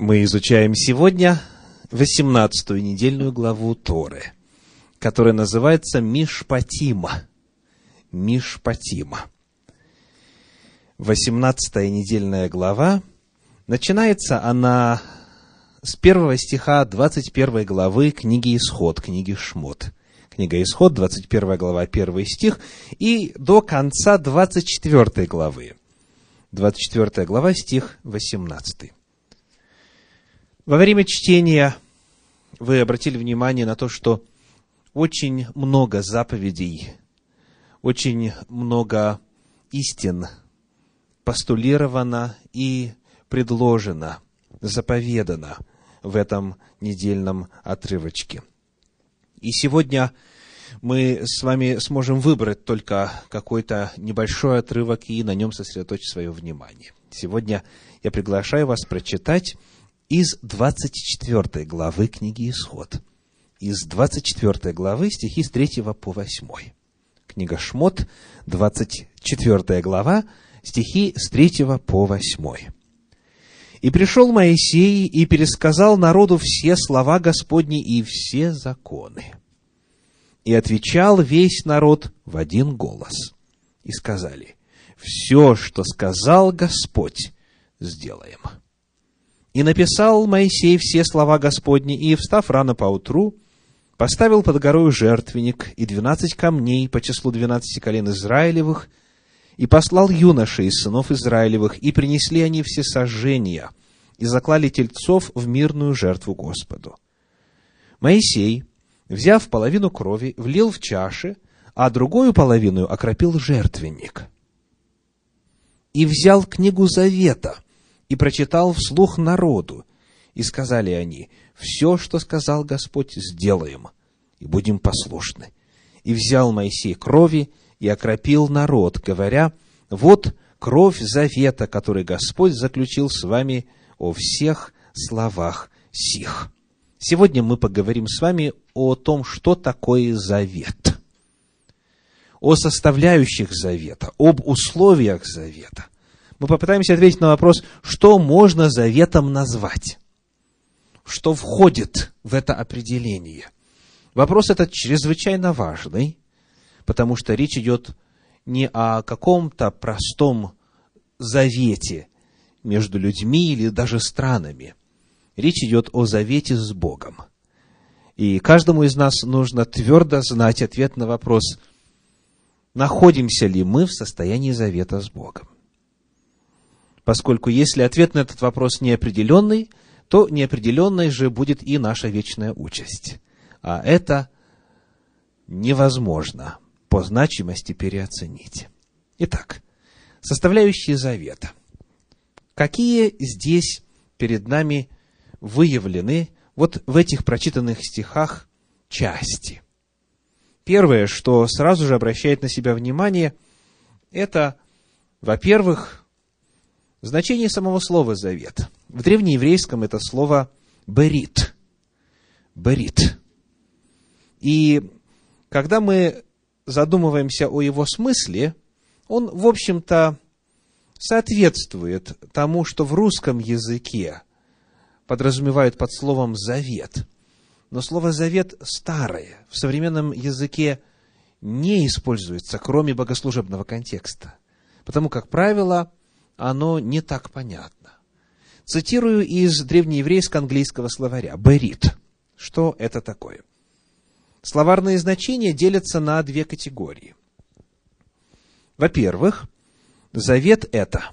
Мы изучаем сегодня 18-ю недельную главу Торы, которая называется Мишпатима. Мишпатима. 18-я недельная глава, начинается она с первого стиха 21 главы книги Исход, книги Шмот. Книга Исход, 21 глава, 1 стих, и до конца 24 главы. 24 глава, стих 18. Во время чтения вы обратили внимание на то, что очень много заповедей, очень много истин постулировано и предложено, заповедано в этом недельном отрывочке. И сегодня мы с вами сможем выбрать только какой-то небольшой отрывок и на нем сосредоточить свое внимание. Сегодня я приглашаю вас прочитать из 24 главы книги Исход. Из 24 главы стихи с 3 по 8. Книга Шмот, 24 глава, стихи с 3 по 8. «И пришел Моисей и пересказал народу все слова Господни и все законы. И отвечал весь народ в один голос. И сказали, все, что сказал Господь, сделаем». И написал Моисей все слова Господни, и, встав рано поутру, поставил под горою жертвенник и двенадцать камней по числу двенадцати колен Израилевых, и послал юношей из сынов Израилевых, и принесли они все сожжения, и заклали тельцов в мирную жертву Господу. Моисей, взяв половину крови, влил в чаши, а другую половину окропил жертвенник. И взял книгу Завета — и прочитал вслух народу. И сказали они, все, что сказал Господь, сделаем, и будем послушны. И взял Моисей крови и окропил народ, говоря, вот кровь завета, который Господь заключил с вами о всех словах сих. Сегодня мы поговорим с вами о том, что такое завет, о составляющих завета, об условиях завета мы попытаемся ответить на вопрос, что можно заветом назвать, что входит в это определение. Вопрос этот чрезвычайно важный, потому что речь идет не о каком-то простом завете между людьми или даже странами. Речь идет о завете с Богом. И каждому из нас нужно твердо знать ответ на вопрос, находимся ли мы в состоянии завета с Богом поскольку если ответ на этот вопрос неопределенный, то неопределенной же будет и наша вечная участь. А это невозможно по значимости переоценить. Итак, составляющие завета. Какие здесь перед нами выявлены вот в этих прочитанных стихах части? Первое, что сразу же обращает на себя внимание, это, во-первых, Значение самого слова «завет». В древнееврейском это слово «берит». «Берит». И когда мы задумываемся о его смысле, он, в общем-то, соответствует тому, что в русском языке подразумевают под словом «завет». Но слово «завет» старое, в современном языке не используется, кроме богослужебного контекста. Потому, как правило, оно не так понятно. Цитирую из древнееврейско-английского словаря. Берит. Что это такое? Словарные значения делятся на две категории. Во-первых, завет это,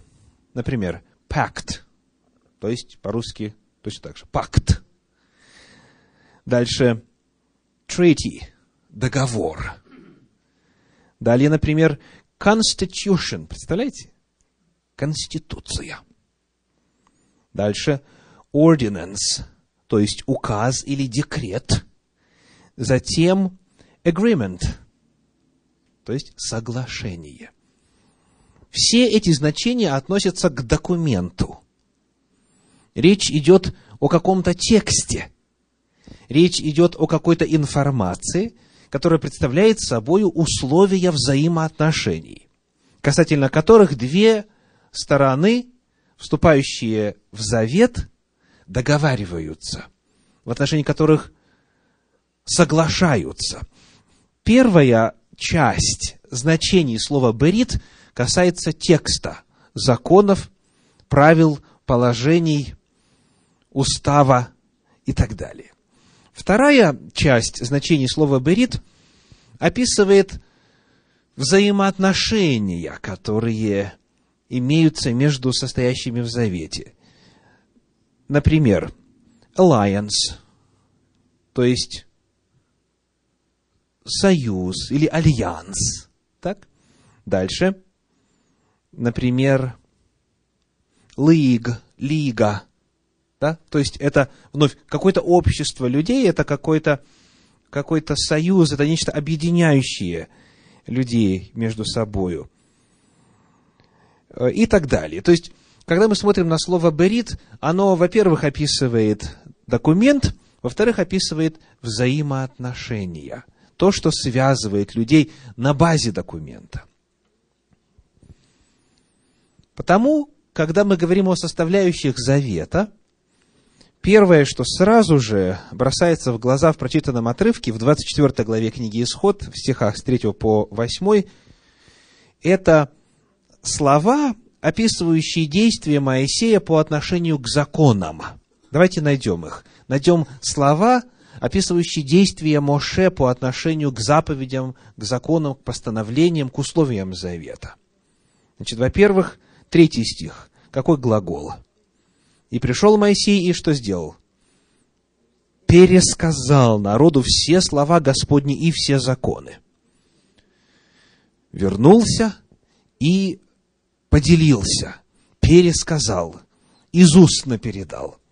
например, пакт, то есть по-русски точно так же, пакт. Дальше, treaty, договор. Далее, например, constitution, представляете? Конституция. Дальше ordinance, то есть указ или декрет. Затем agreement, то есть соглашение. Все эти значения относятся к документу. Речь идет о каком-то тексте. Речь идет о какой-то информации, которая представляет собой условия взаимоотношений, касательно которых две стороны, вступающие в завет, договариваются, в отношении которых соглашаются. Первая часть значений слова «берит» касается текста, законов, правил, положений, устава и так далее. Вторая часть значений слова «берит» описывает взаимоотношения, которые имеются между состоящими в завете. Например, alliance, то есть союз или альянс. Так? Дальше. Например, лиг, лига. Да? То есть это вновь какое-то общество людей, это какой-то какой союз, это нечто объединяющее людей между собою. И так далее. То есть, когда мы смотрим на слово «берит», оно, во-первых, описывает документ, во-вторых, описывает взаимоотношения – то, что связывает людей на базе документа. Потому, когда мы говорим о составляющих завета, первое, что сразу же бросается в глаза в прочитанном отрывке в 24 главе книги Исход, в стихах с 3 по 8, это слова, описывающие действия Моисея по отношению к законам. Давайте найдем их. Найдем слова, описывающий действия Моше по отношению к заповедям, к законам, к постановлениям, к условиям завета. Значит, во-первых, третий стих. Какой глагол? «И пришел Моисей, и что сделал?» Пересказал народу все слова Господни и все законы. Вернулся и поделился, пересказал, из устно передал –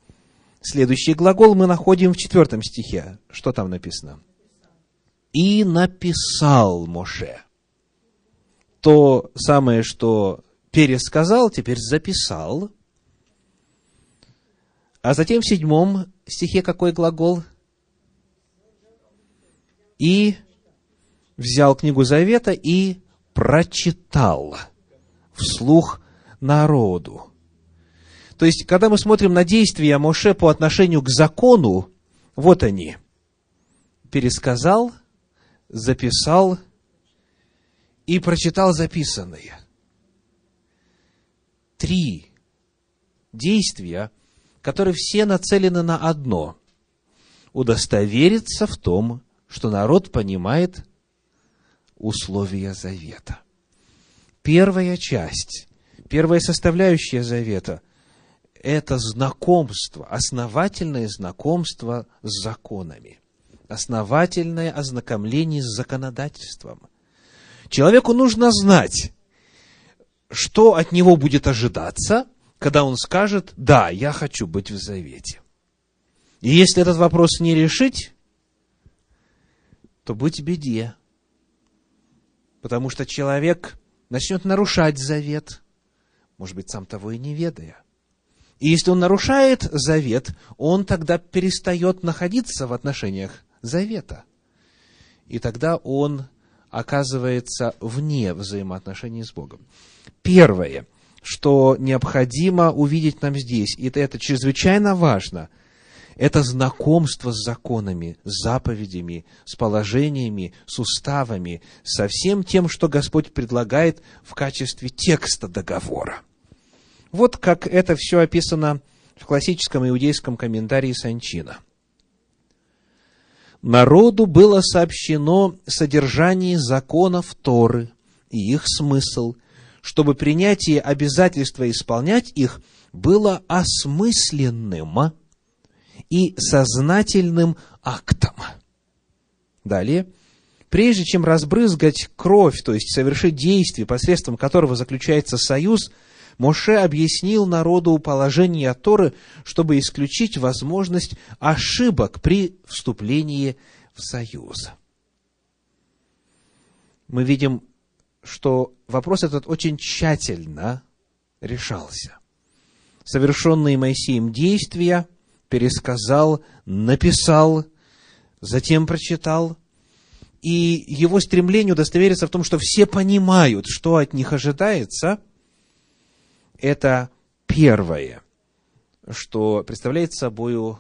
Следующий глагол мы находим в четвертом стихе. Что там написано? «И написал Моше». То самое, что пересказал, теперь записал. А затем в седьмом стихе какой глагол? И взял книгу Завета и прочитал вслух народу. То есть, когда мы смотрим на действия Моше по отношению к закону, вот они. Пересказал, записал и прочитал записанное. Три действия, которые все нацелены на одно – удостовериться в том, что народ понимает условия завета. Первая часть, первая составляющая завета – это знакомство, основательное знакомство с законами, основательное ознакомление с законодательством. Человеку нужно знать, что от него будет ожидаться, когда он скажет, да, я хочу быть в завете. И если этот вопрос не решить, то быть беде. Потому что человек начнет нарушать завет, может быть, сам того и не ведая. И если он нарушает завет, он тогда перестает находиться в отношениях завета. И тогда он оказывается вне взаимоотношений с Богом. Первое, что необходимо увидеть нам здесь, и это, чрезвычайно важно, это знакомство с законами, с заповедями, с положениями, с уставами, со всем тем, что Господь предлагает в качестве текста договора – вот как это все описано в классическом иудейском комментарии Санчина. Народу было сообщено содержание законов Торы и их смысл, чтобы принятие обязательства исполнять их было осмысленным и сознательным актом. Далее, прежде чем разбрызгать кровь, то есть совершить действие, посредством которого заключается союз – Моше объяснил народу положение Торы, чтобы исключить возможность ошибок при вступлении в союз. Мы видим, что вопрос этот очень тщательно решался. Совершенные Моисеем действия пересказал, написал, затем прочитал, и его стремление удостовериться в том, что все понимают, что от них ожидается – это первое что представляет собой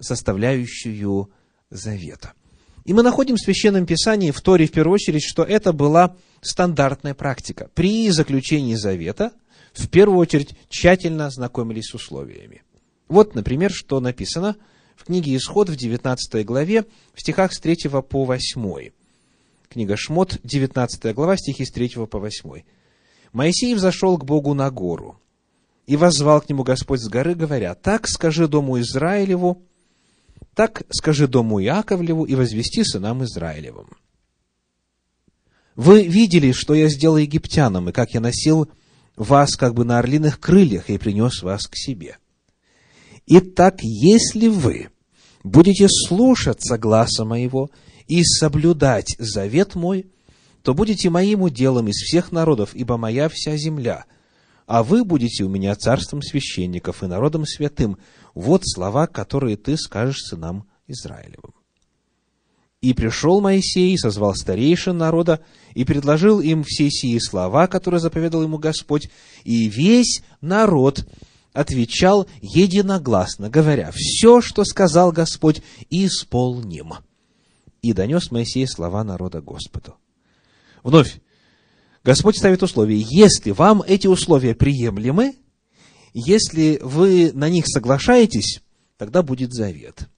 составляющую завета. И мы находим в Священном Писании, в Торе в первую очередь, что это была стандартная практика. При заключении завета, в первую очередь, тщательно ознакомились с условиями. Вот, например, что написано в книге Исход в 19 главе, в стихах с 3 по 8. Книга Шмот, 19 глава, стихи с 3 по 8. «Моисей взошел к Богу на гору, и воззвал к нему Господь с горы, говоря, «Так скажи дому Израилеву, так скажи дому Иаковлеву и возвести сынам Израилевым. Вы видели, что я сделал египтянам, и как я носил вас как бы на орлиных крыльях и принес вас к себе. Итак, если вы будете слушаться гласа моего и соблюдать завет мой, то будете моим уделом из всех народов, ибо моя вся земля – а вы будете у меня царством священников и народом святым. Вот слова, которые ты скажешь сынам Израилевым. И пришел Моисей, и созвал старейшин народа, и предложил им все сии слова, которые заповедал ему Господь, и весь народ отвечал единогласно, говоря, «Все, что сказал Господь, исполним». И донес Моисей слова народа Господу. Вновь, Господь ставит условия. Если вам эти условия приемлемы, если вы на них соглашаетесь, тогда будет завет.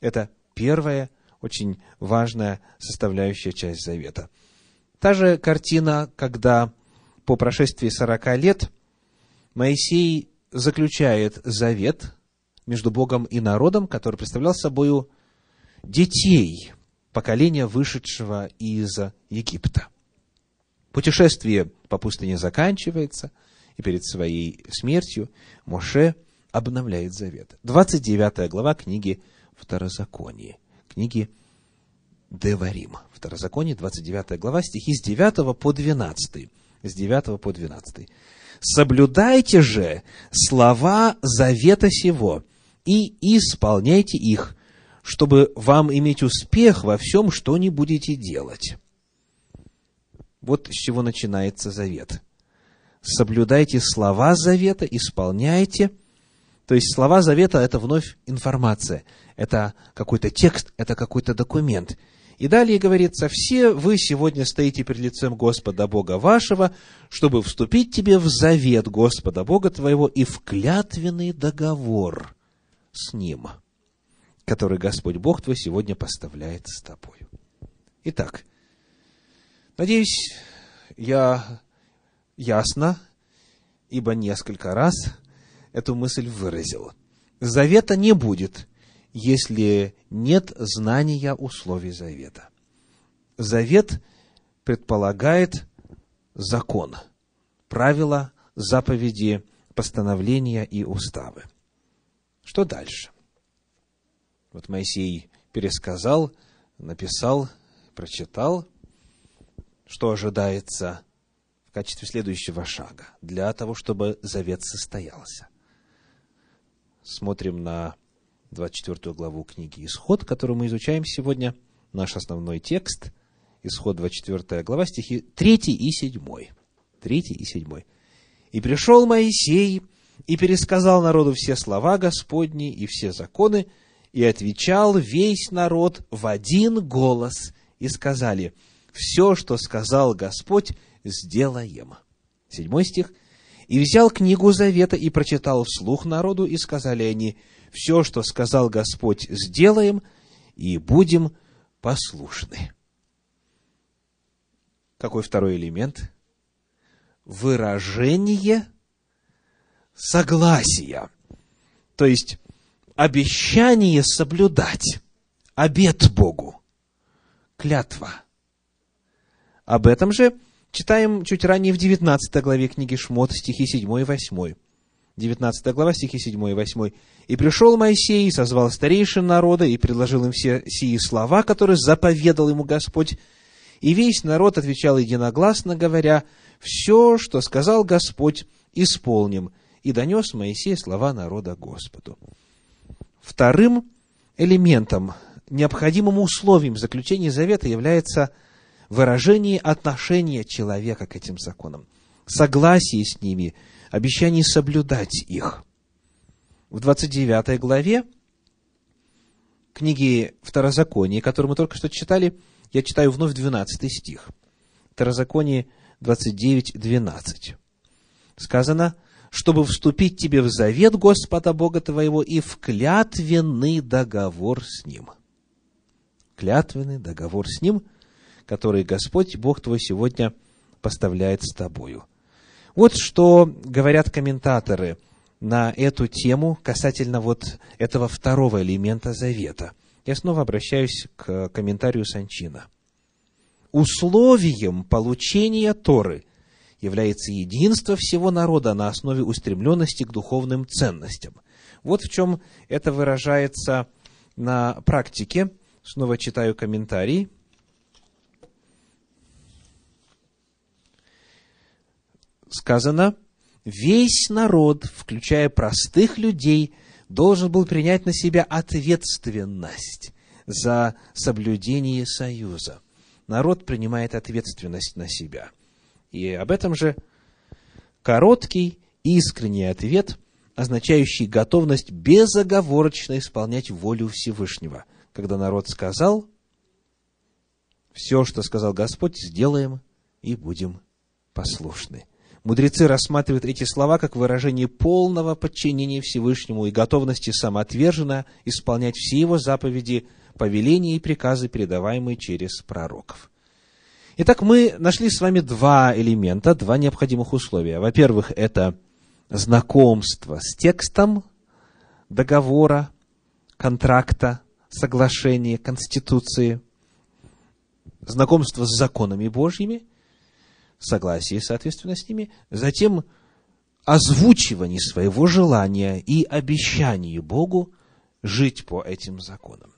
Это первая очень важная составляющая часть завета. Та же картина, когда по прошествии сорока лет Моисей заключает завет между Богом и народом, который представлял собой детей поколения, вышедшего из Египта. Путешествие по пустыне заканчивается, и перед своей смертью Моше обновляет завет. 29 глава книги Второзаконие, книги Деварим. Второзаконие, 29 глава, стихи с 9 по 12. С 9 по 12. «Соблюдайте же слова завета сего и исполняйте их, чтобы вам иметь успех во всем, что не будете делать». Вот с чего начинается завет. Соблюдайте слова завета, исполняйте. То есть слова завета – это вновь информация, это какой-то текст, это какой-то документ. И далее говорится, все вы сегодня стоите перед лицем Господа Бога вашего, чтобы вступить тебе в завет Господа Бога твоего и в клятвенный договор с Ним, который Господь Бог твой сегодня поставляет с тобой. Итак, Надеюсь, я ясно, ибо несколько раз эту мысль выразил. Завета не будет, если нет знания условий завета. Завет предполагает закон, правила, заповеди, постановления и уставы. Что дальше? Вот Моисей пересказал, написал, прочитал – что ожидается в качестве следующего шага для того, чтобы завет состоялся. Смотрим на 24 главу книги «Исход», которую мы изучаем сегодня. Наш основной текст, Исход 24 глава, стихи 3 и 7. 3 и 7. «И пришел Моисей, и пересказал народу все слова Господни и все законы, и отвечал весь народ в один голос, и сказали – все, что сказал Господь, сделаем. Седьмой стих. «И взял книгу Завета и прочитал вслух народу, и сказали они, все, что сказал Господь, сделаем, и будем послушны». Какой второй элемент? Выражение согласия. То есть, обещание соблюдать, обет Богу, клятва – об этом же читаем чуть ранее в 19 главе книги Шмот, стихи 7 и 8. 19 глава, стихи 7 и 8. «И пришел Моисей, и созвал старейшин народа, и предложил им все сии слова, которые заповедал ему Господь. И весь народ отвечал единогласно, говоря, «Все, что сказал Господь, исполним». И донес Моисей слова народа Господу. Вторым элементом, необходимым условием заключения завета является – выражении отношения человека к этим законам, согласие с ними, обещание соблюдать их. в 29 главе книги Второзакония, которую мы только что читали, я читаю вновь 12 стих. Второзаконие 29, 12. Сказано, чтобы вступить тебе в завет Господа Бога твоего и в клятвенный договор с Ним. Клятвенный договор с Ним, который Господь Бог твой сегодня поставляет с тобою. Вот что говорят комментаторы на эту тему касательно вот этого второго элемента завета. Я снова обращаюсь к комментарию Санчина. Условием получения Торы – является единство всего народа на основе устремленности к духовным ценностям. Вот в чем это выражается на практике. Снова читаю комментарий. Сказано, весь народ, включая простых людей, должен был принять на себя ответственность за соблюдение союза. Народ принимает ответственность на себя – и об этом же короткий, искренний ответ, означающий готовность безоговорочно исполнять волю Всевышнего. Когда народ сказал, все, что сказал Господь, сделаем и будем послушны. Мудрецы рассматривают эти слова как выражение полного подчинения Всевышнему и готовности самоотверженно исполнять все его заповеди, повеления и приказы, передаваемые через пророков. Итак, мы нашли с вами два элемента, два необходимых условия. Во-первых, это знакомство с текстом договора, контракта, соглашения, конституции, знакомство с законами Божьими, согласие, соответственно, с ними, затем озвучивание своего желания и обещание Богу жить по этим законам.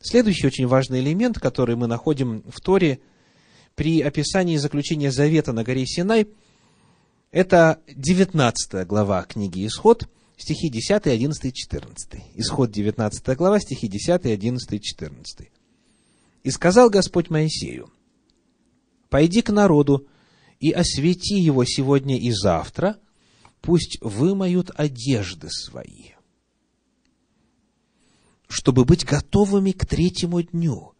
Следующий очень важный элемент, который мы находим в Торе – при описании заключения завета на горе Синай, это 19 глава книги «Исход», стихи 10, 11, 14. Исход 19 глава, стихи 10, 11, 14. «И сказал Господь Моисею, «Пойди к народу и освети его сегодня и завтра, пусть вымоют одежды свои, чтобы быть готовыми к третьему дню,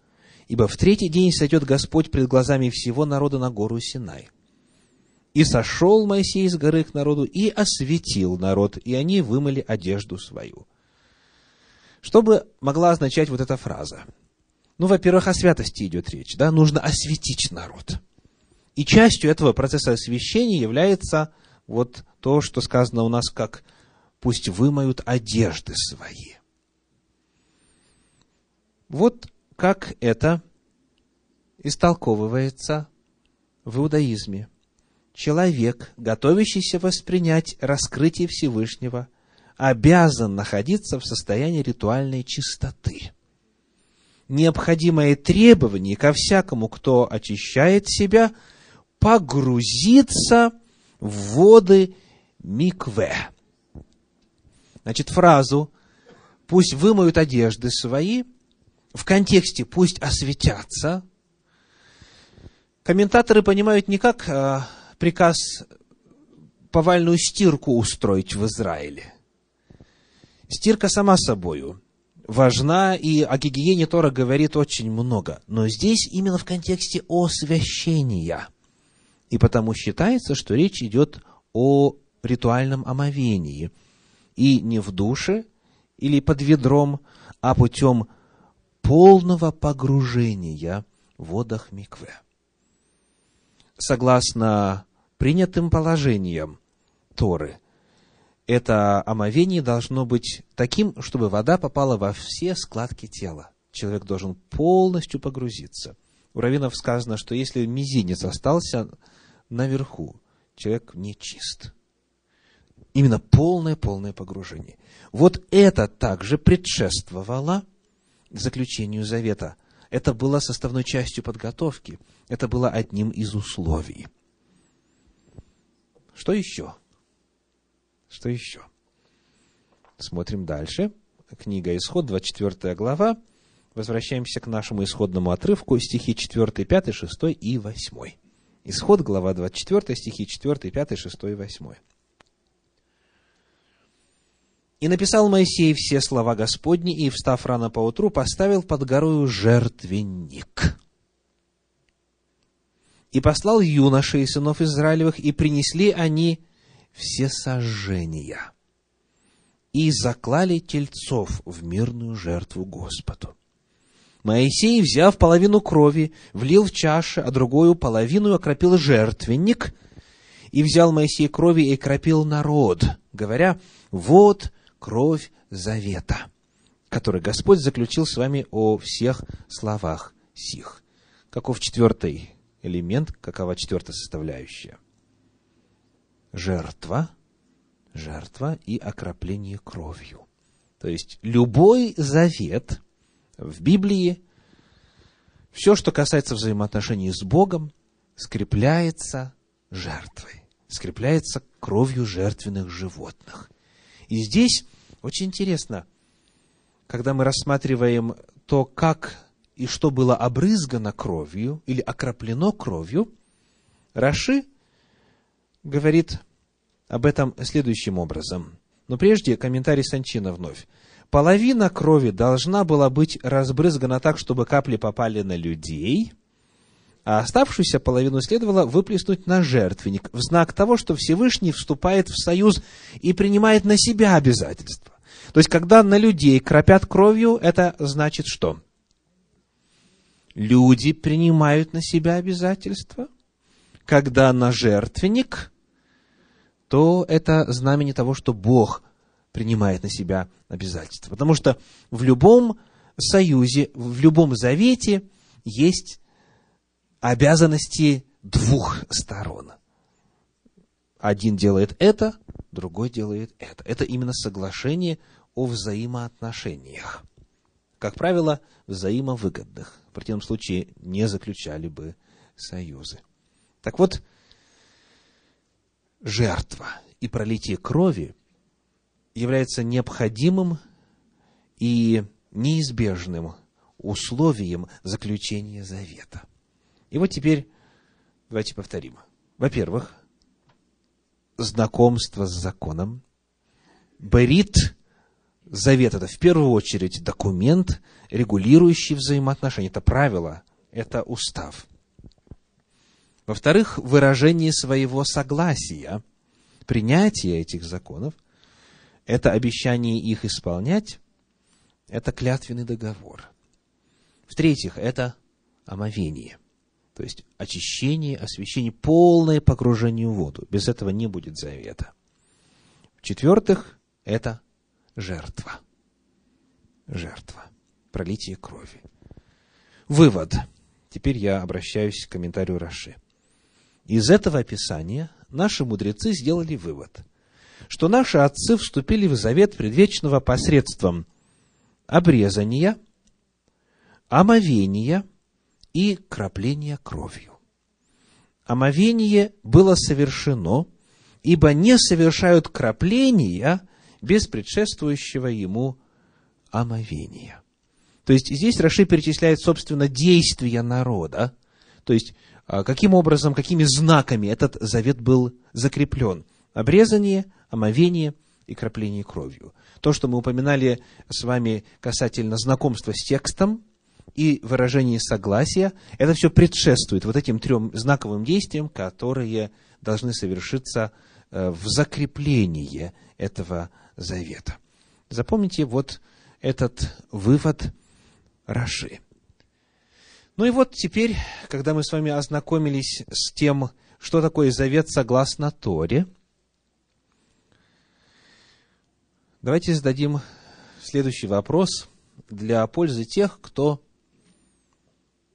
Ибо в третий день сойдет Господь пред глазами всего народа на гору Синай. И сошел Моисей с горы к народу и осветил народ, и они вымыли одежду свою. Что бы могла означать вот эта фраза? Ну, во-первых, о святости идет речь, да, нужно осветить народ. И частью этого процесса освящения является вот то, что сказано у нас как «пусть вымоют одежды свои». Вот как это истолковывается в иудаизме. Человек, готовящийся воспринять раскрытие Всевышнего, обязан находиться в состоянии ритуальной чистоты. Необходимое требование ко всякому, кто очищает себя, погрузиться в воды микве. Значит, фразу «пусть вымоют одежды свои» в контексте «пусть осветятся», комментаторы понимают не как а, приказ повальную стирку устроить в Израиле. Стирка сама собою важна, и о гигиене Тора говорит очень много. Но здесь именно в контексте освящения. И потому считается, что речь идет о ритуальном омовении. И не в душе или под ведром, а путем полного погружения в водах микве. Согласно принятым положениям Торы, это омовение должно быть таким, чтобы вода попала во все складки тела. Человек должен полностью погрузиться. У раввинов сказано, что если мизинец остался наверху, человек не чист. Именно полное-полное погружение. Вот это также предшествовало заключению завета. Это было составной частью подготовки. Это было одним из условий. Что еще? Что еще? Смотрим дальше. Книга Исход, 24 глава. Возвращаемся к нашему исходному отрывку, стихи 4, 5, 6 и 8. Исход, глава 24, стихи 4, 5, 6 и 8. И написал Моисей все слова Господни, и, встав рано поутру, поставил под горою жертвенник. И послал юношей сынов Израилевых, и принесли они все сожжения. И заклали тельцов в мирную жертву Господу. Моисей, взяв половину крови, влил в чаши, а другую половину окропил жертвенник, и взял Моисей крови и окропил народ, говоря, вот кровь завета, который Господь заключил с вами о всех словах сих. Каков четвертый элемент, какова четвертая составляющая? Жертва, жертва и окропление кровью. То есть любой завет в Библии, все, что касается взаимоотношений с Богом, скрепляется жертвой, скрепляется кровью жертвенных животных. И здесь очень интересно, когда мы рассматриваем то, как и что было обрызгано кровью или окроплено кровью, Раши говорит об этом следующим образом. Но прежде комментарий Санчина вновь. Половина крови должна была быть разбрызгана так, чтобы капли попали на людей, а оставшуюся половину следовало выплеснуть на жертвенник в знак того, что Всевышний вступает в союз и принимает на себя обязательства. То есть, когда на людей кропят кровью, это значит что? Люди принимают на себя обязательства. Когда на жертвенник, то это знамение того, что Бог принимает на себя обязательства. Потому что в любом союзе, в любом завете есть обязанности двух сторон. Один делает это, другой делает это. Это именно соглашение о взаимоотношениях. Как правило, взаимовыгодных. В противном случае не заключали бы союзы. Так вот, жертва и пролитие крови является необходимым и неизбежным условием заключения завета. И вот теперь давайте повторим. Во-первых, знакомство с законом. Берит Завет – это в первую очередь документ, регулирующий взаимоотношения. Это правило, это устав. Во-вторых, выражение своего согласия, принятие этих законов – это обещание их исполнять, это клятвенный договор. В-третьих, это омовение, то есть очищение, освящение, полное погружение в воду. Без этого не будет завета. В-четвертых, это жертва. Жертва. Пролитие крови. Вывод. Теперь я обращаюсь к комментарию Раши. Из этого описания наши мудрецы сделали вывод, что наши отцы вступили в завет предвечного посредством обрезания, омовения и кропления кровью. Омовение было совершено, ибо не совершают кропления без предшествующего ему омовения. То есть здесь Раши перечисляет, собственно, действия народа, то есть каким образом, какими знаками этот завет был закреплен. Обрезание, омовение и кропление кровью. То, что мы упоминали с вами касательно знакомства с текстом и выражения согласия, это все предшествует вот этим трем знаковым действиям, которые должны совершиться э, в закреплении этого Завета. Запомните вот этот вывод Раши. Ну и вот теперь, когда мы с вами ознакомились с тем, что такое завет согласно Торе, давайте зададим следующий вопрос для пользы тех, кто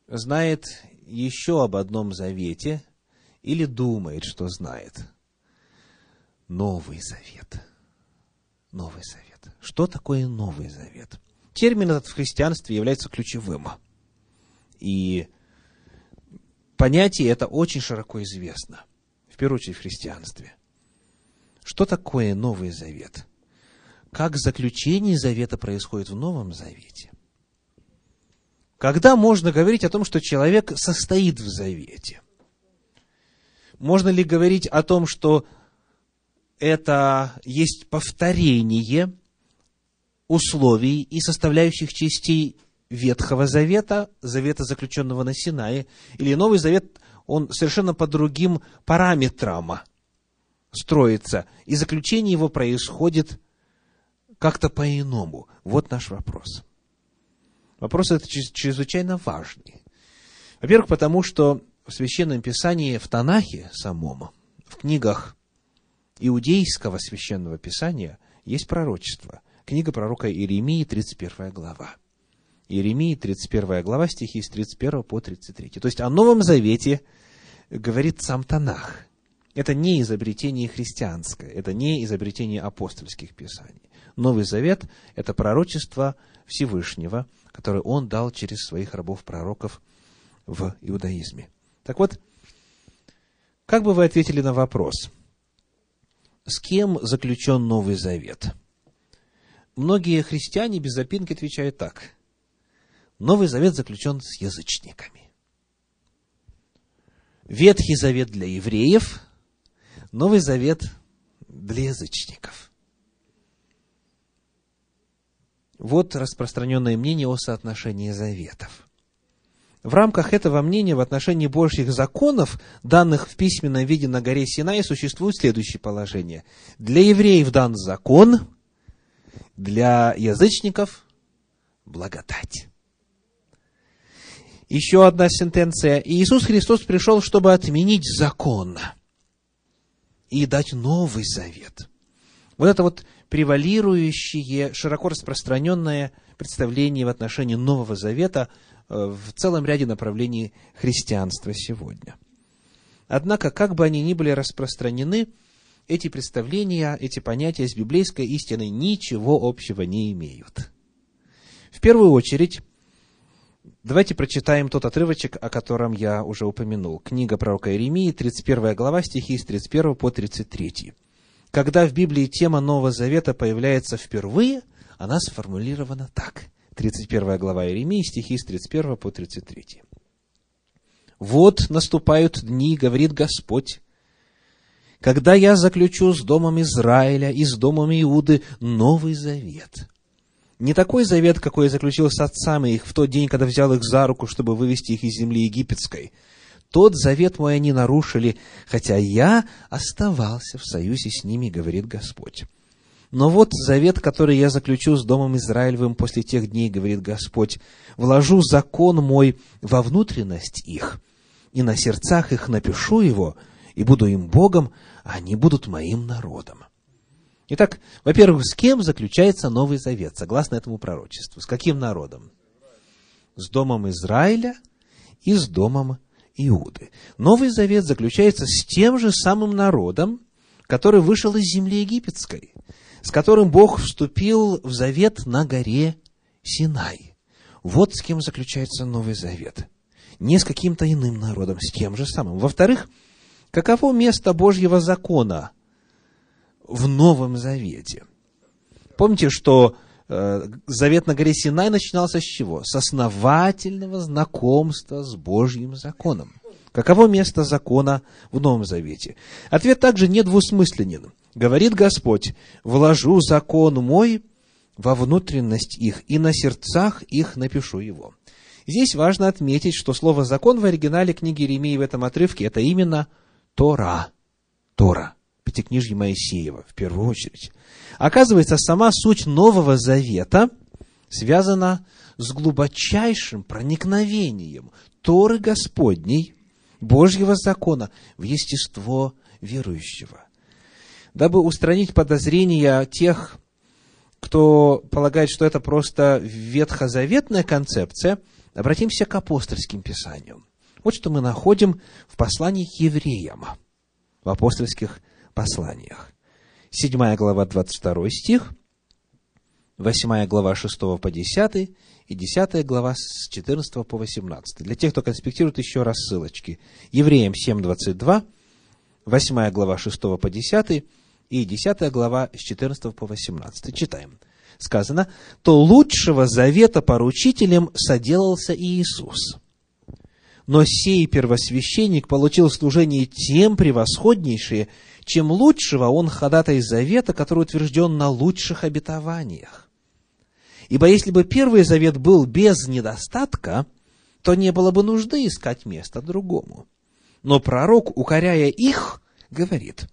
знает еще об одном завете или думает, что знает. Новый завет. Новый Завет. Что такое Новый Завет? Термин этот в христианстве является ключевым. И понятие это очень широко известно, в первую очередь в христианстве. Что такое Новый Завет? Как заключение Завета происходит в Новом Завете? Когда можно говорить о том, что человек состоит в Завете? Можно ли говорить о том, что это есть повторение условий и составляющих частей Ветхого Завета, Завета, заключенного на Синае, или Новый Завет, он совершенно по другим параметрам строится, и заключение его происходит как-то по-иному. Вот наш вопрос. Вопрос этот чрезвычайно важный. Во-первых, потому что в Священном Писании, в Танахе самом, в книгах иудейского Священного Писания есть пророчество. Книга пророка Иеремии, 31 глава. Иеремии, 31 глава, стихи с 31 по 33. То есть о Новом Завете говорит сам Танах. Это не изобретение христианское, это не изобретение апостольских писаний. Новый Завет – это пророчество Всевышнего, которое Он дал через своих рабов-пророков в иудаизме. Так вот, как бы вы ответили на вопрос, с кем заключен Новый Завет? Многие христиане без запинки отвечают так. Новый Завет заключен с язычниками. Ветхий Завет для евреев, Новый Завет для язычников. Вот распространенное мнение о соотношении заветов. В рамках этого мнения в отношении Божьих законов, данных в письменном виде на горе Синай, существует следующее положение. Для евреев дан закон, для язычников – благодать. Еще одна сентенция. Иисус Христос пришел, чтобы отменить закон и дать новый завет. Вот это вот превалирующее, широко распространенное представление в отношении Нового Завета э, в целом ряде направлений христианства сегодня. Однако, как бы они ни были распространены, эти представления, эти понятия с библейской истиной ничего общего не имеют. В первую очередь, давайте прочитаем тот отрывочек, о котором я уже упомянул. Книга пророка Иеремии, 31 глава, стихи с 31 по 33. Когда в Библии тема Нового Завета появляется впервые, она сформулирована так. 31 глава Иеремии, стихи с 31 по 33. «Вот наступают дни, — говорит Господь, — когда я заключу с домом Израиля и с домом Иуды новый завет. Не такой завет, какой я заключил с отцами их в тот день, когда взял их за руку, чтобы вывести их из земли египетской, тот завет мой они нарушили, хотя я оставался в союзе с ними, говорит Господь. Но вот завет, который я заключу с Домом Израилевым после тех дней, говорит Господь, вложу закон мой во внутренность их, и на сердцах их напишу его, и буду им Богом, а они будут моим народом. Итак, во-первых, с кем заключается Новый Завет, согласно этому пророчеству? С каким народом? С Домом Израиля и с Домом Иуды. Новый Завет заключается с тем же самым народом, который вышел из земли египетской, с которым Бог вступил в завет на горе Синай. Вот с кем заключается Новый Завет. Не с каким-то иным народом, с тем же самым. Во-вторых, каково место Божьего закона в Новом Завете? Помните, что Э, завет на горе Синай начинался с чего? С основательного знакомства с Божьим законом. Каково место закона в Новом Завете? Ответ также недвусмысленен. Говорит Господь, вложу закон мой во внутренность их, и на сердцах их напишу его. Здесь важно отметить, что слово «закон» в оригинале книги Иеремии в этом отрывке – это именно Тора. Тора. Пятикнижье Моисеева, в первую очередь. Оказывается, сама суть Нового Завета связана с глубочайшим проникновением Торы Господней, Божьего закона, в естество верующего. Дабы устранить подозрения тех, кто полагает, что это просто ветхозаветная концепция, обратимся к апостольским писаниям. Вот что мы находим в послании к евреям, в апостольских посланиях. 7 глава, 22 стих, 8 глава 6 по 10 и 10 глава с 14 по 18. Для тех, кто конспектирует, еще раз ссылочки. Евреям 7, 22, 8 глава 6 по 10 и 10 глава с 14 по 18. Читаем. Сказано, «То лучшего завета поручителем соделался Иисус» но сей первосвященник получил служение тем превосходнейшее, чем лучшего он ходатай завета, который утвержден на лучших обетованиях. Ибо если бы Первый Завет был без недостатка, то не было бы нужды искать место другому. Но пророк, укоряя их, говорит,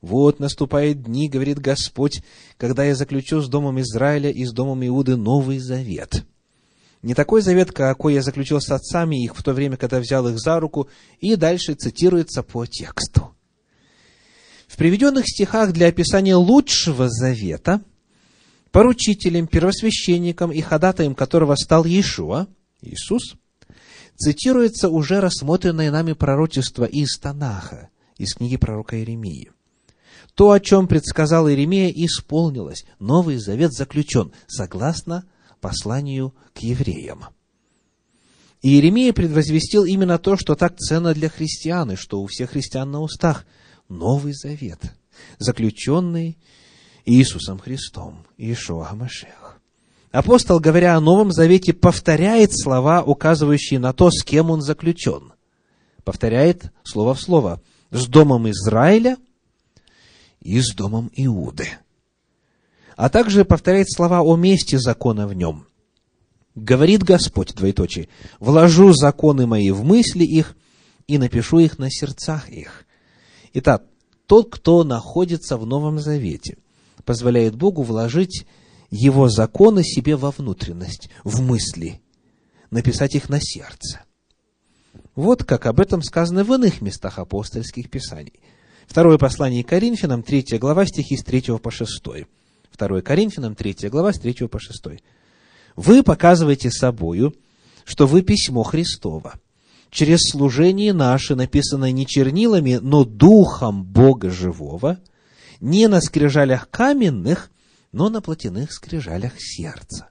«Вот наступают дни, — говорит Господь, — когда я заключу с домом Израиля и с домом Иуды новый завет. Не такой завет, какой я заключил с отцами их в то время, когда взял их за руку, и дальше цитируется по тексту. Приведенных стихах для описания лучшего завета поручителем, первосвященником и ходатаем которого стал Иешуа, Иисус, цитируется уже рассмотренное нами пророчество из Танаха, из книги пророка Иеремии. То, о чем предсказал Иеремия, исполнилось. Новый завет заключен, согласно посланию к евреям. И Иеремия предвозвестил именно то, что так ценно для христиан, и что у всех христиан на устах – Новый Завет, заключенный Иисусом Христом, Иешуа Машех. Апостол, говоря о Новом Завете, повторяет слова, указывающие на то, с кем он заключен. Повторяет слово в слово. С домом Израиля и с домом Иуды. А также повторяет слова о месте закона в нем. Говорит Господь, двоеточие, «Вложу законы мои в мысли их и напишу их на сердцах их». Итак, тот, кто находится в Новом Завете, позволяет Богу вложить его законы себе во внутренность, в мысли, написать их на сердце. Вот как об этом сказано в иных местах апостольских писаний. Второе послание Коринфянам, 3 глава, стихи с 3 по 6. Второе Коринфянам, 3 глава, с 3 по 6. «Вы показываете собою, что вы письмо Христово, через служение наше, написанное не чернилами, но духом Бога живого, не на скрижалях каменных, но на плотяных скрижалях сердца.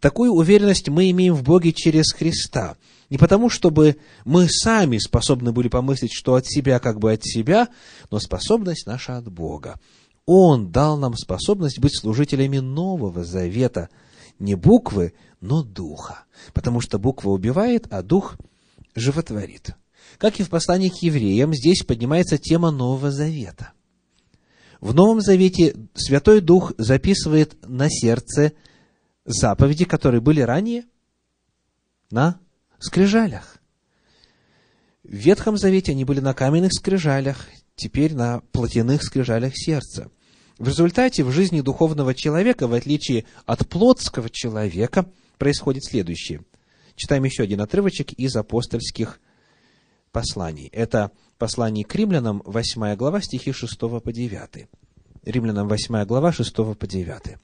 Такую уверенность мы имеем в Боге через Христа. Не потому, чтобы мы сами способны были помыслить, что от себя как бы от себя, но способность наша от Бога. Он дал нам способность быть служителями Нового Завета, не буквы, но духа. Потому что буква убивает, а дух – животворит. Как и в послании к евреям, здесь поднимается тема Нового Завета. В Новом Завете Святой Дух записывает на сердце заповеди, которые были ранее на скрижалях. В Ветхом Завете они были на каменных скрижалях, теперь на плотяных скрижалях сердца. В результате в жизни духовного человека, в отличие от плотского человека, происходит следующее – Читаем еще один отрывочек из апостольских посланий. Это послание к римлянам, 8 глава, стихи 6 по 9. Римлянам 8 глава, 6 по 9.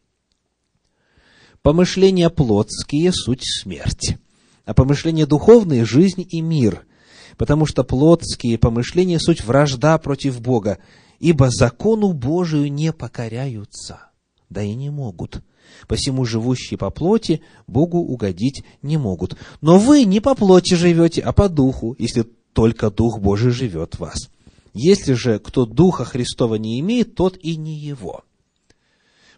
«Помышления плотские – суть смерть, а помышления духовные – жизнь и мир, потому что плотские помышления – суть вражда против Бога, ибо закону Божию не покоряются, да и не могут» посему живущие по плоти Богу угодить не могут. Но вы не по плоти живете, а по духу, если только Дух Божий живет в вас. Если же кто Духа Христова не имеет, тот и не его.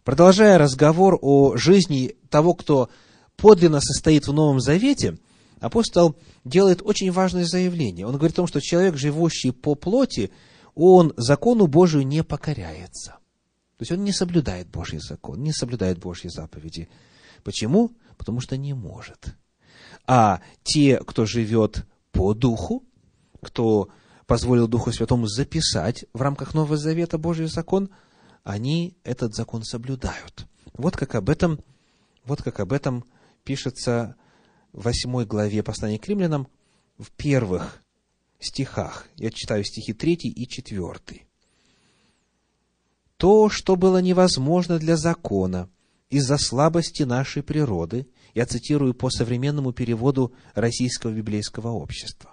Продолжая разговор о жизни того, кто подлинно состоит в Новом Завете, апостол делает очень важное заявление. Он говорит о том, что человек, живущий по плоти, он закону Божию не покоряется. То есть он не соблюдает Божий закон, не соблюдает Божьи заповеди. Почему? Потому что не может. А те, кто живет по духу, кто позволил Духу Святому записать в рамках Нового Завета Божий закон, они этот закон соблюдают. Вот как об этом, вот как об этом пишется в восьмой главе послания к римлянам в первых стихах. Я читаю стихи 3 и 4 то, что было невозможно для закона из-за слабости нашей природы, я цитирую по современному переводу Российского библейского общества.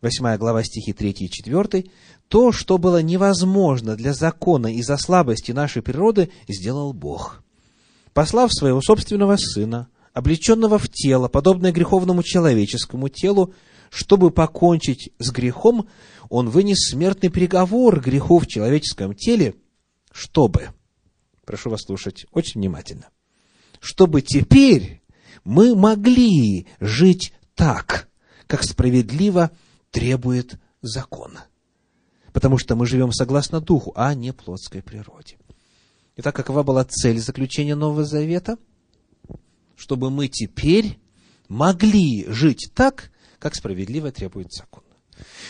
Восьмая глава стихи 3 и 4. «То, что было невозможно для закона из-за слабости нашей природы, сделал Бог, послав своего собственного Сына, облеченного в тело, подобное греховному человеческому телу, чтобы покончить с грехом, он вынес смертный приговор греху в человеческом теле, чтобы, прошу вас слушать очень внимательно, чтобы теперь мы могли жить так, как справедливо требует закон. Потому что мы живем согласно духу, а не плотской природе. Итак, какова была цель заключения Нового Завета – чтобы мы теперь могли жить так, как справедливо требует закон.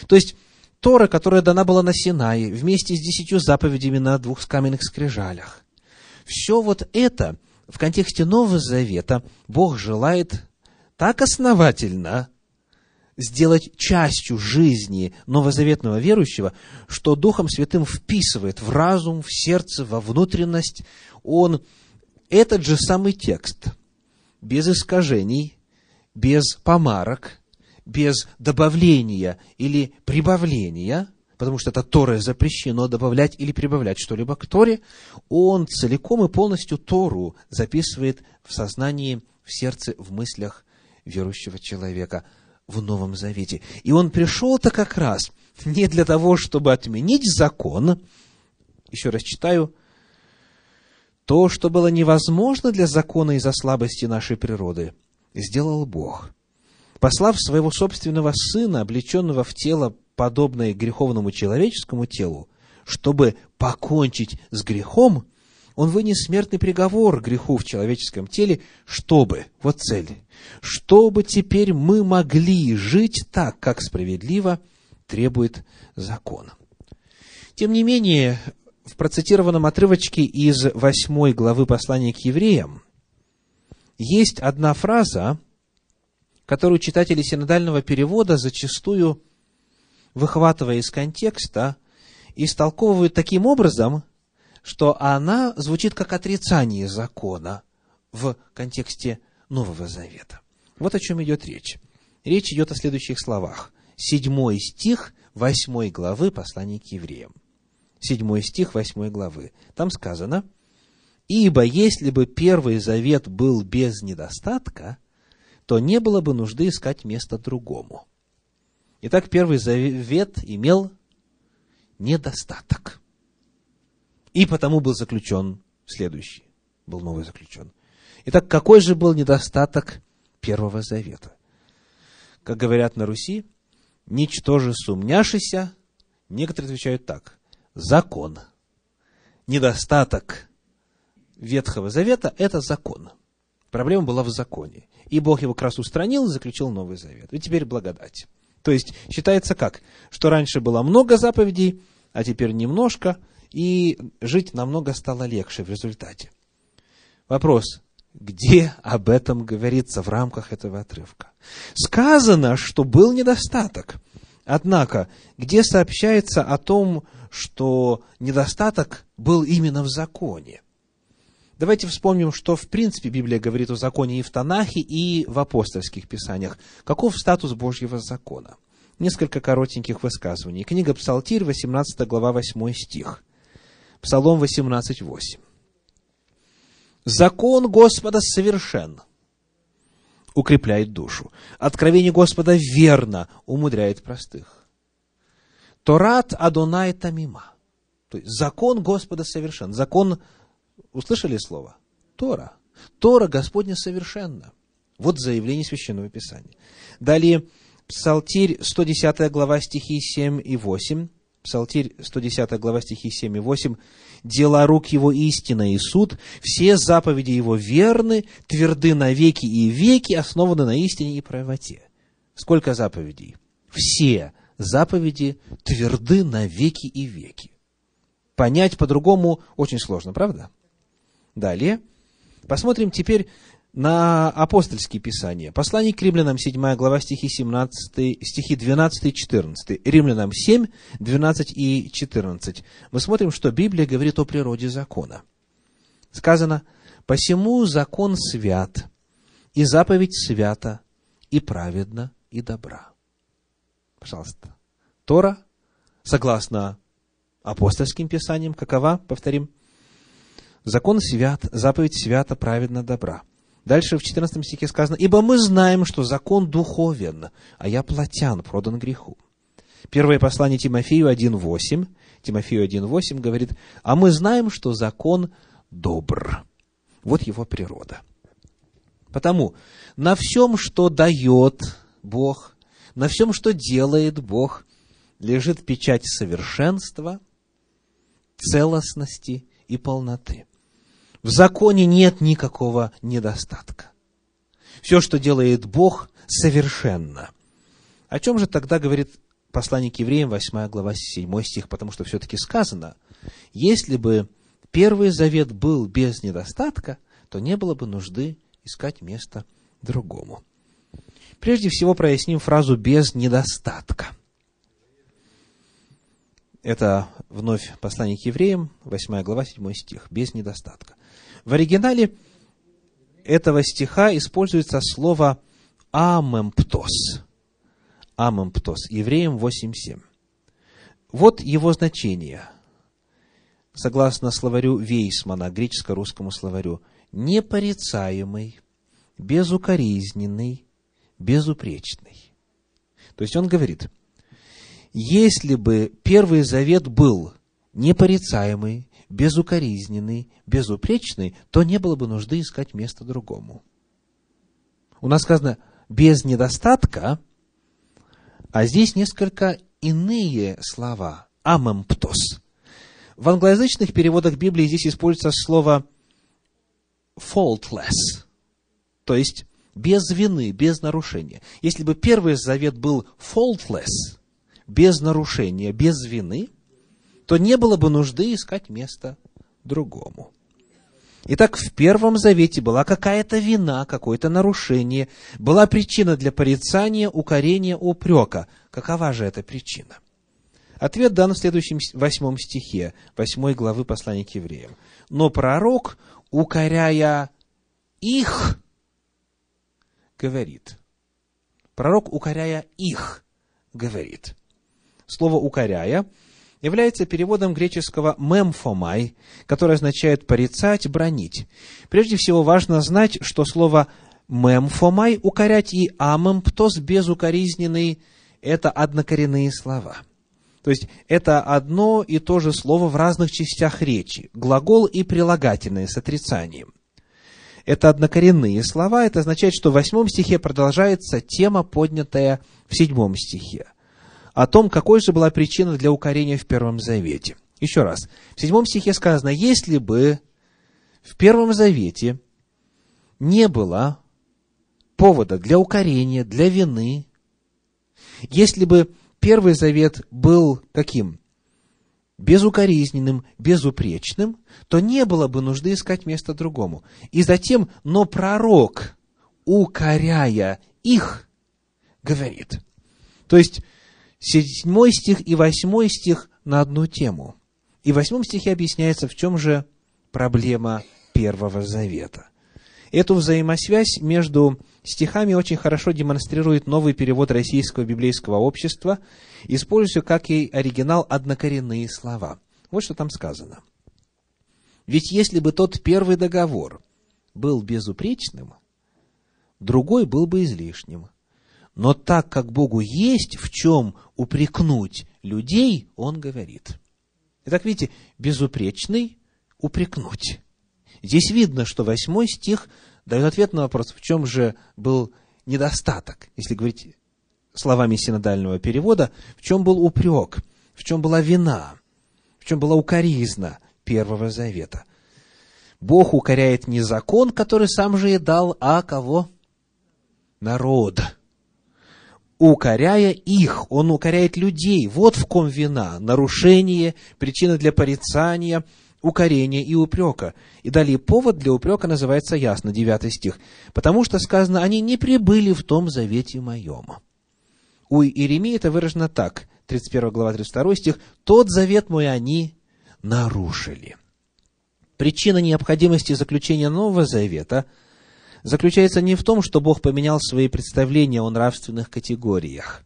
То есть, Тора, которая дана была на Синае, вместе с десятью заповедями на двух каменных скрижалях, все вот это в контексте Нового Завета Бог желает так основательно сделать частью жизни новозаветного верующего, что Духом Святым вписывает в разум, в сердце, во внутренность. Он этот же самый текст, без искажений, без помарок, без добавления или прибавления, потому что это Торе запрещено добавлять или прибавлять что-либо к Торе, он целиком и полностью Тору записывает в сознании, в сердце, в мыслях верующего человека в Новом Завете. И он пришел-то как раз не для того, чтобы отменить закон, еще раз читаю, то, что было невозможно для закона из-за слабости нашей природы, сделал Бог, послав своего собственного Сына, облеченного в тело, подобное греховному человеческому телу, чтобы покончить с грехом, он вынес смертный приговор греху в человеческом теле, чтобы, вот цель, чтобы теперь мы могли жить так, как справедливо требует закон. Тем не менее, в процитированном отрывочке из восьмой главы послания к евреям есть одна фраза, которую читатели синодального перевода зачастую, выхватывая из контекста, истолковывают таким образом, что она звучит как отрицание закона в контексте Нового Завета. Вот о чем идет речь. Речь идет о следующих словах. Седьмой стих восьмой главы послания к евреям. Седьмой стих восьмой главы. Там сказано, «Ибо если бы Первый Завет был без недостатка, то не было бы нужды искать место другому». Итак, Первый Завет имел недостаток. И потому был заключен следующий, был новый заключен. Итак, какой же был недостаток Первого Завета? Как говорят на Руси, ничтоже сумняшися, некоторые отвечают так, закон. Недостаток Ветхого Завета – это закон. Проблема была в законе. И Бог его как раз устранил и заключил Новый Завет. И теперь благодать. То есть, считается как? Что раньше было много заповедей, а теперь немножко, и жить намного стало легче в результате. Вопрос, где об этом говорится в рамках этого отрывка? Сказано, что был недостаток. Однако, где сообщается о том, что недостаток был именно в законе? Давайте вспомним, что в принципе Библия говорит о законе и в Танахе, и в апостольских писаниях. Каков статус Божьего закона? Несколько коротеньких высказываний. Книга Псалтирь, 18 глава, 8 стих. Псалом 18, 8. Закон Господа совершен, укрепляет душу. Откровение Господа верно, умудряет простых. Торат Адонай Тамима. То есть закон Господа совершен. Закон, услышали слово? Тора. Тора Господня совершенна. Вот заявление Священного Писания. Далее, Псалтирь, 110 глава, стихи 7 и 8. Псалтирь, 110 глава, стихи 7 и 8. «Дела рук его истина и суд, все заповеди его верны, тверды на веки и веки, основаны на истине и правоте». Сколько заповедей? Все заповеди тверды на веки и веки. Понять по-другому очень сложно, правда? Далее. Посмотрим теперь на апостольские писания. Послание к римлянам, 7 глава, стихи, 17, стихи 12 и 14. Римлянам 7, 12 и 14. Мы смотрим, что Библия говорит о природе закона. Сказано, «Посему закон свят, и заповедь свята, и праведна, и добра». Пожалуйста. Тора, согласно апостольским писаниям, какова, повторим, закон свят, заповедь свята, праведна, добра. Дальше в 14 стихе сказано, «Ибо мы знаем, что закон духовен, а я плотян, продан греху». Первое послание Тимофею 1.8, Тимофею 1.8 говорит, «А мы знаем, что закон добр». Вот его природа. Потому на всем, что дает Бог, на всем, что делает Бог, лежит печать совершенства, целостности и полноты. В законе нет никакого недостатка. Все, что делает Бог, совершенно. О чем же тогда говорит послание к евреям, 8 глава, 7 стих, потому что все-таки сказано, если бы Первый завет был без недостатка, то не было бы нужды искать место другому. Прежде всего проясним фразу «без недостатка». Это вновь послание к евреям, 8 глава, 7 стих, без недостатка. В оригинале этого стиха используется слово «амемптос». «Амемптос», евреям 8.7. Вот его значение – согласно словарю Вейсмана, греческо-русскому словарю, непорицаемый, безукоризненный, безупречный. То есть он говорит, если бы Первый Завет был непорицаемый, безукоризненный, безупречный, то не было бы нужды искать место другому. У нас сказано без недостатка, а здесь несколько иные слова. Амемптос. В англоязычных переводах Библии здесь используется слово faultless, то есть без вины, без нарушения. Если бы Первый Завет был faultless, без нарушения, без вины, то не было бы нужды искать место другому. Итак, в Первом Завете была какая-то вина, какое-то нарушение, была причина для порицания, укорения, упрека. Какова же эта причина? – Ответ дан в следующем восьмом стихе, восьмой главы послания к евреям. Но пророк, укоряя их, говорит. Пророк, укоряя их, говорит. Слово «укоряя» является переводом греческого «мемфомай», которое означает «порицать», «бронить». Прежде всего важно знать, что слово «мемфомай» – «укорять» и «амемптос» – «безукоризненный» – это однокоренные слова – то есть это одно и то же слово в разных частях речи. Глагол и прилагательное с отрицанием. Это однокоренные слова. Это означает, что в восьмом стихе продолжается тема, поднятая в седьмом стихе. О том, какой же была причина для укорения в Первом Завете. Еще раз. В седьмом стихе сказано, если бы в Первом Завете не было повода для укорения, для вины, если бы Первый Завет был каким? Безукоризненным, безупречным, то не было бы нужды искать место другому. И затем, но пророк, укоряя их, говорит. То есть, седьмой стих и восьмой стих на одну тему. И в восьмом стихе объясняется, в чем же проблема Первого Завета. Эту взаимосвязь между стихами очень хорошо демонстрирует новый перевод Российского библейского общества, используя, как и оригинал, однокоренные слова. Вот что там сказано. Ведь если бы тот первый договор был безупречным, другой был бы излишним. Но так как Богу есть в чем упрекнуть людей, Он говорит. Итак, видите, безупречный упрекнуть. Здесь видно, что восьмой стих дает ответ на вопрос, в чем же был недостаток, если говорить словами синодального перевода, в чем был упрек, в чем была вина, в чем была укоризна Первого Завета. Бог укоряет не закон, который сам же и дал, а кого? Народ. Укоряя их, он укоряет людей. Вот в ком вина, нарушение, причина для порицания – укорения и упрека. И далее повод для упрека называется ясно, 9 стих. Потому что сказано, они не прибыли в том завете моем. У Иеремии это выражено так, 31 глава, 32 стих, «Тот завет мой они нарушили». Причина необходимости заключения Нового Завета заключается не в том, что Бог поменял свои представления о нравственных категориях,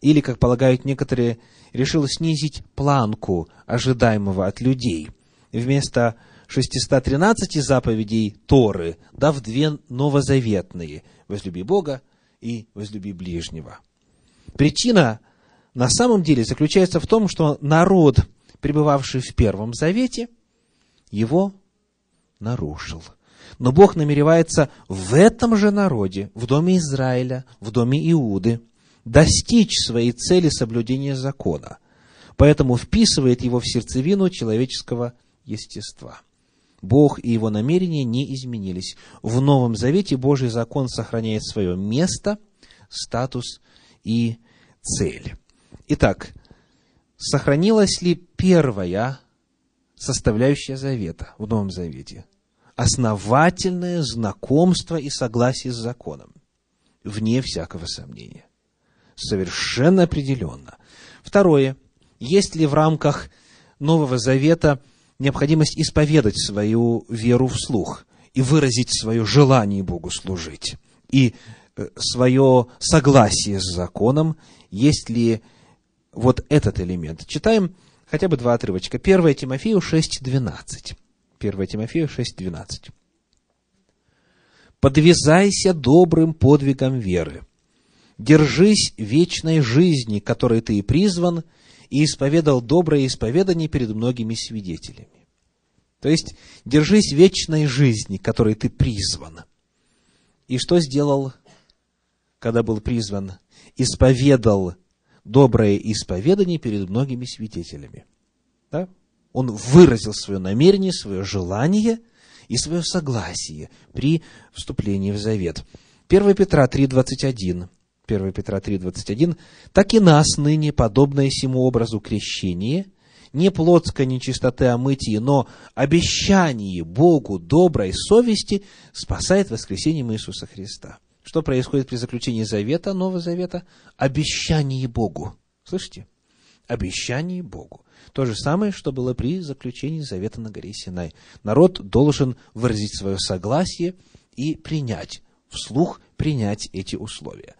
или, как полагают некоторые, решил снизить планку ожидаемого от людей – вместо 613 заповедей Торы, дав две новозаветные – возлюби Бога и возлюби ближнего. Причина на самом деле заключается в том, что народ, пребывавший в Первом Завете, его нарушил. Но Бог намеревается в этом же народе, в доме Израиля, в доме Иуды, достичь своей цели соблюдения закона. Поэтому вписывает его в сердцевину человеческого естества. Бог и его намерения не изменились. В Новом Завете Божий закон сохраняет свое место, статус и цель. Итак, сохранилась ли первая составляющая завета в Новом Завете? Основательное знакомство и согласие с законом. Вне всякого сомнения. Совершенно определенно. Второе. Есть ли в рамках Нового Завета необходимость исповедать свою веру вслух и выразить свое желание Богу служить? И э, свое согласие с законом, есть ли вот этот элемент. Читаем хотя бы два отрывочка. 1 Тимофею 6.12. 1 Тимофею 6.12. «Подвязайся добрым подвигом веры, держись вечной жизни, которой ты и призван, и исповедал доброе исповедание перед многими свидетелями». То есть, держись вечной жизни, которой ты призван. И что сделал, когда был призван? Исповедал доброе исповедание перед многими свидетелями. Да? Он выразил свое намерение, свое желание и свое согласие при вступлении в завет. 1 Петра 3,21. 1 Петра 3,21. «Так и нас ныне, подобное сему образу крещения, не плотской нечистоты о мытии, но обещание Богу доброй совести спасает воскресением Иисуса Христа». Что происходит при заключении завета, Нового Завета? Обещание Богу. Слышите? Обещание Богу. То же самое, что было при заключении завета на горе Синай. Народ должен выразить свое согласие и принять, вслух принять эти условия.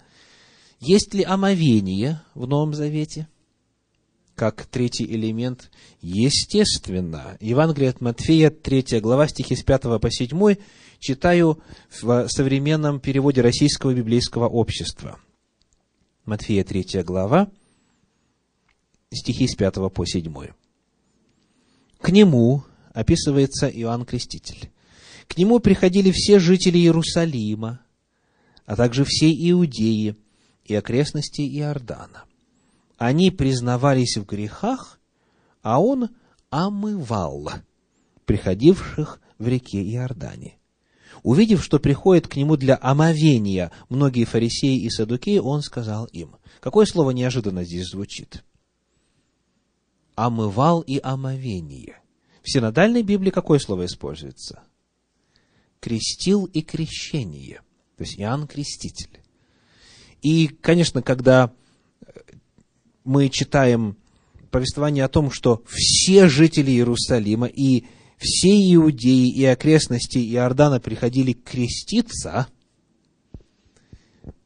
Есть ли омовение в Новом Завете? Как третий элемент? Естественно. Евангелие от Матфея, 3 глава, стихи с 5 по 7 Читаю в современном переводе Российского библейского общества. Матфея 3 глава, стихи с 5 по 7. К нему описывается Иоанн Креститель. К нему приходили все жители Иерусалима, а также все иудеи и окрестности Иордана. Они признавались в грехах, а он омывал приходивших в реке Иордане. Увидев, что приходит к нему для омовения многие фарисеи и садукеи, он сказал им. Какое слово неожиданно здесь звучит? Омывал и омовение. В синодальной Библии какое слово используется? Крестил и крещение. То есть Иоанн Креститель. И, конечно, когда мы читаем повествование о том, что все жители Иерусалима и все иудеи и окрестности Иордана приходили креститься,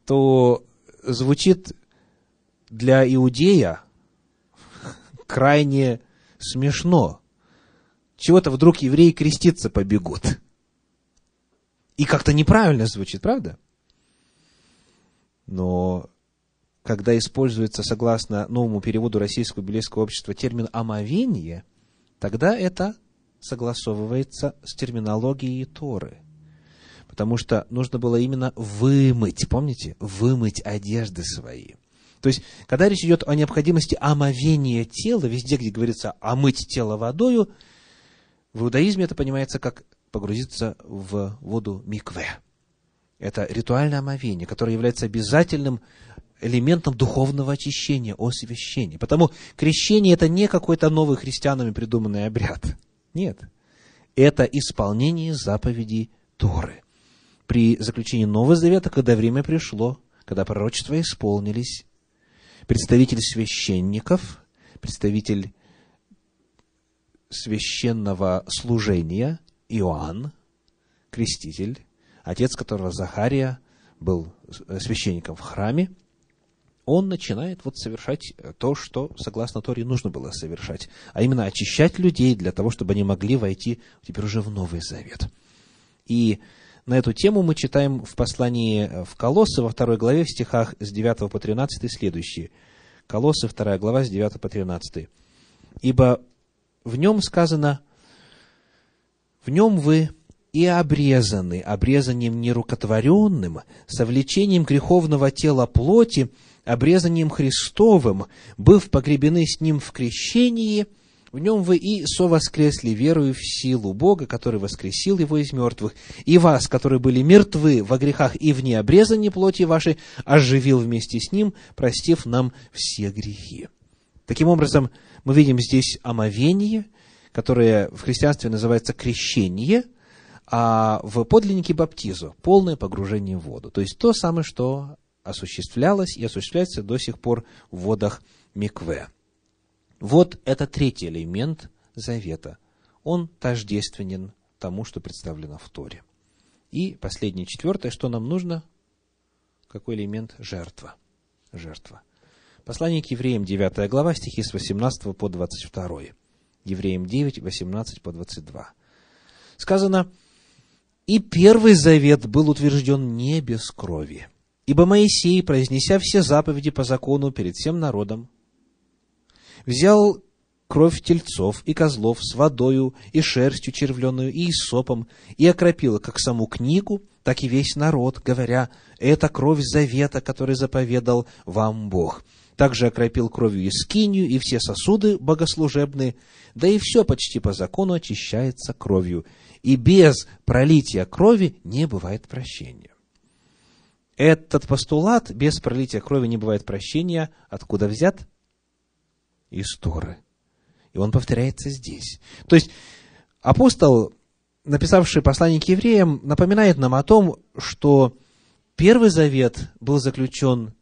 то звучит для иудея крайне смешно. Чего-то вдруг евреи креститься побегут. И как-то неправильно звучит, правда? Но когда используется, согласно новому переводу Российского библейского общества, термин «омовение», тогда это согласовывается с терминологией Торы. Потому что нужно было именно вымыть, помните, вымыть одежды свои. То есть, когда речь идет о необходимости омовения тела, везде, где говорится омыть тело водою, в иудаизме это понимается как погрузиться в воду микве. Это ритуальное омовение, которое является обязательным элементом духовного очищения, освящения. Потому крещение – это не какой-то новый христианами придуманный обряд. Нет. Это исполнение заповедей Торы. При заключении Нового Завета, когда время пришло, когда пророчества исполнились, представитель священников, представитель священного служения Иоанн, креститель, отец которого Захария был священником в храме, он начинает вот совершать э, то, что, согласно Торе, нужно было совершать, а именно очищать людей для того, чтобы они могли войти теперь уже в Новый Завет. И на эту тему мы читаем в послании э, в Колоссы во второй главе в стихах с 9 по 13 следующие. Колоссы, вторая глава, с 9 по 13. «Ибо в нем сказано, в нем вы и обрезаны, обрезанием нерукотворенным, совлечением греховного тела плоти, обрезанием Христовым, быв погребены с Ним в крещении, В нем вы и совоскресли верою в силу Бога, который воскресил его из мертвых, и вас, которые были мертвы во грехах и в необрезании плоти вашей, оживил вместе с ним, простив нам все грехи. Таким образом, мы видим здесь омовение, которое в христианстве называется крещение, а в подлиннике баптизу – полное погружение в воду. То есть то самое, что осуществлялось и осуществляется до сих пор в водах Микве. Вот это третий элемент завета. Он тождественен тому, что представлено в Торе. И последнее, четвертое, что нам нужно? Какой элемент? Жертва. Жертва. Послание к евреям, 9 глава, стихи с 18 по 22. Евреям 9, 18 по 22. Сказано, «И первый завет был утвержден не без крови, ибо Моисей, произнеся все заповеди по закону перед всем народом, взял кровь тельцов и козлов с водою и шерстью червленную и сопом и окропил как саму книгу, так и весь народ, говоря, это кровь завета, который заповедал вам Бог. Также окропил кровью и скинию, и все сосуды богослужебные, да и все почти по закону очищается кровью. И без пролития крови не бывает прощения. Этот постулат, без пролития крови не бывает прощения, откуда взят? Из Торы. И он повторяется здесь. То есть апостол, написавший послание к евреям, напоминает нам о том, что Первый Завет был заключен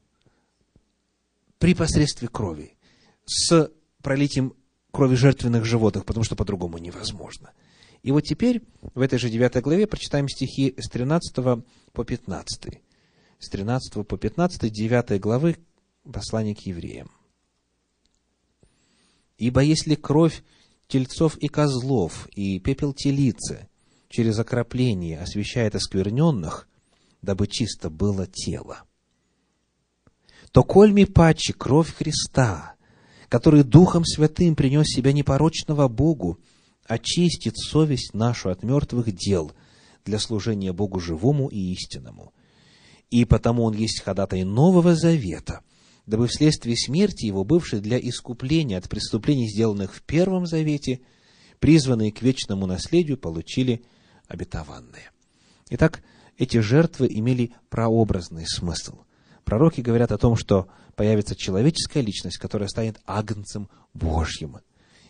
при посредстве крови, с пролитием крови жертвенных животных, потому что по-другому невозможно. И вот теперь в этой же 9 главе прочитаем стихи с 13 по 15. С 13 по 15, 9 главы послания к евреям. Ибо если кровь тельцов и козлов и пепел телицы через окропление освещает оскверненных, дабы чисто было тело, то кольми паче кровь Христа, который Духом Святым принес себя непорочного Богу, очистит совесть нашу от мертвых дел для служения Богу живому и истинному. И потому Он есть ходатай Нового Завета – дабы вследствие смерти его, бывшей для искупления от преступлений, сделанных в Первом Завете, призванные к вечному наследию, получили обетованные. Итак, эти жертвы имели прообразный смысл. Пророки говорят о том, что появится человеческая личность, которая станет агнцем Божьим.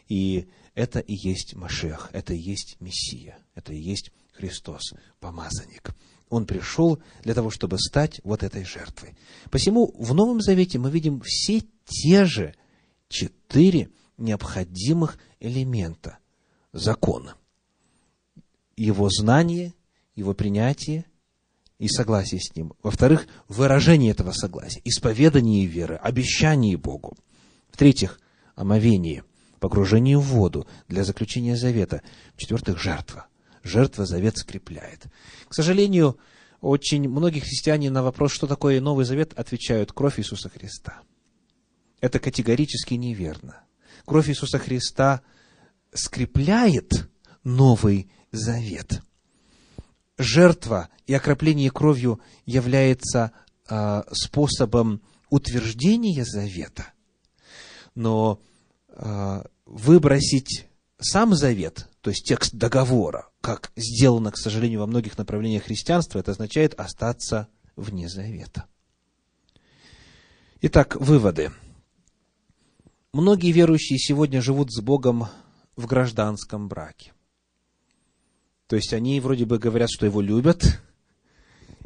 И это и есть Машех, это и есть Мессия, это и есть Христос, помазанник. Он пришел для того, чтобы стать вот этой жертвой. Посему в Новом Завете мы видим все те же четыре необходимых элемента закона. Его знание, его принятие и согласие с ним. Во-вторых, выражение этого согласия, исповедание веры, обещание Богу. В-третьих, омовение, погружение в воду для заключения завета. В-четвертых, жертва жертва завет скрепляет. К сожалению, очень многие христиане на вопрос, что такое Новый Завет, отвечают кровь Иисуса Христа. Это категорически неверно. Кровь Иисуса Христа скрепляет Новый Завет. Жертва и окропление кровью является э, способом утверждения завета. Но э, выбросить сам завет, то есть текст договора, как сделано, к сожалению, во многих направлениях христианства, это означает остаться вне завета. Итак, выводы. Многие верующие сегодня живут с Богом в гражданском браке. То есть они вроде бы говорят, что его любят,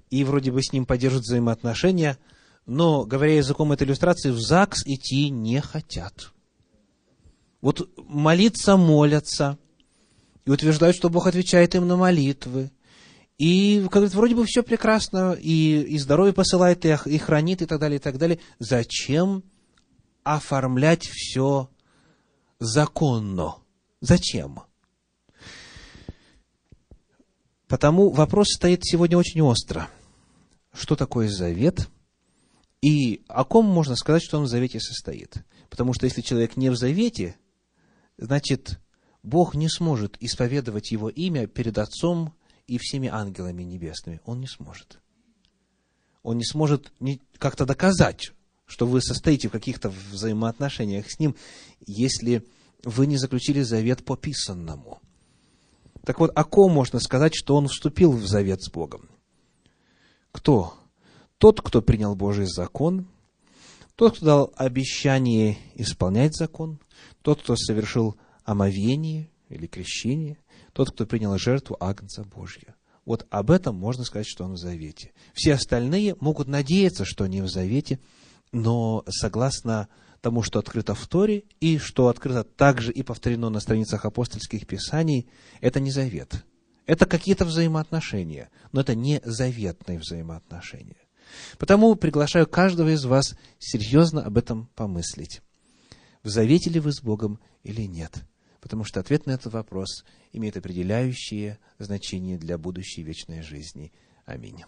и вроде бы с ним поддерживают взаимоотношения, но, говоря языком этой иллюстрации, в ЗАГС идти не хотят. Вот молиться молятся, и утверждают, что Бог отвечает им на молитвы. И, как говорят, вроде бы все прекрасно, и, и здоровье посылает, и, и хранит, и так далее, и так далее. Зачем оформлять все законно? Зачем? Потому вопрос стоит сегодня очень остро. Что такое завет? И о ком можно сказать, что он в завете состоит? Потому что если человек не в завете, значит, Бог не сможет исповедовать Его имя перед Отцом и всеми ангелами небесными. Он не сможет. Он не сможет как-то доказать, что вы состоите в каких-то взаимоотношениях с Ним, если вы не заключили завет по писанному. Так вот, о ком можно сказать, что он вступил в завет с Богом? Кто? Тот, кто принял Божий закон, тот, кто дал обещание исполнять закон, тот, кто совершил омовение или крещение, тот, кто принял жертву Агнца Божья. Вот об этом можно сказать, что он в завете. Все остальные могут надеяться, что они в завете, но согласно тому, что открыто в Торе, и что открыто также и повторено на страницах апостольских писаний, это не завет. Это какие-то взаимоотношения, но это не заветные взаимоотношения. Потому приглашаю каждого из вас серьезно об этом помыслить. В завете ли вы с Богом или нет? Потому что ответ на этот вопрос имеет определяющее значение для будущей вечной жизни. Аминь.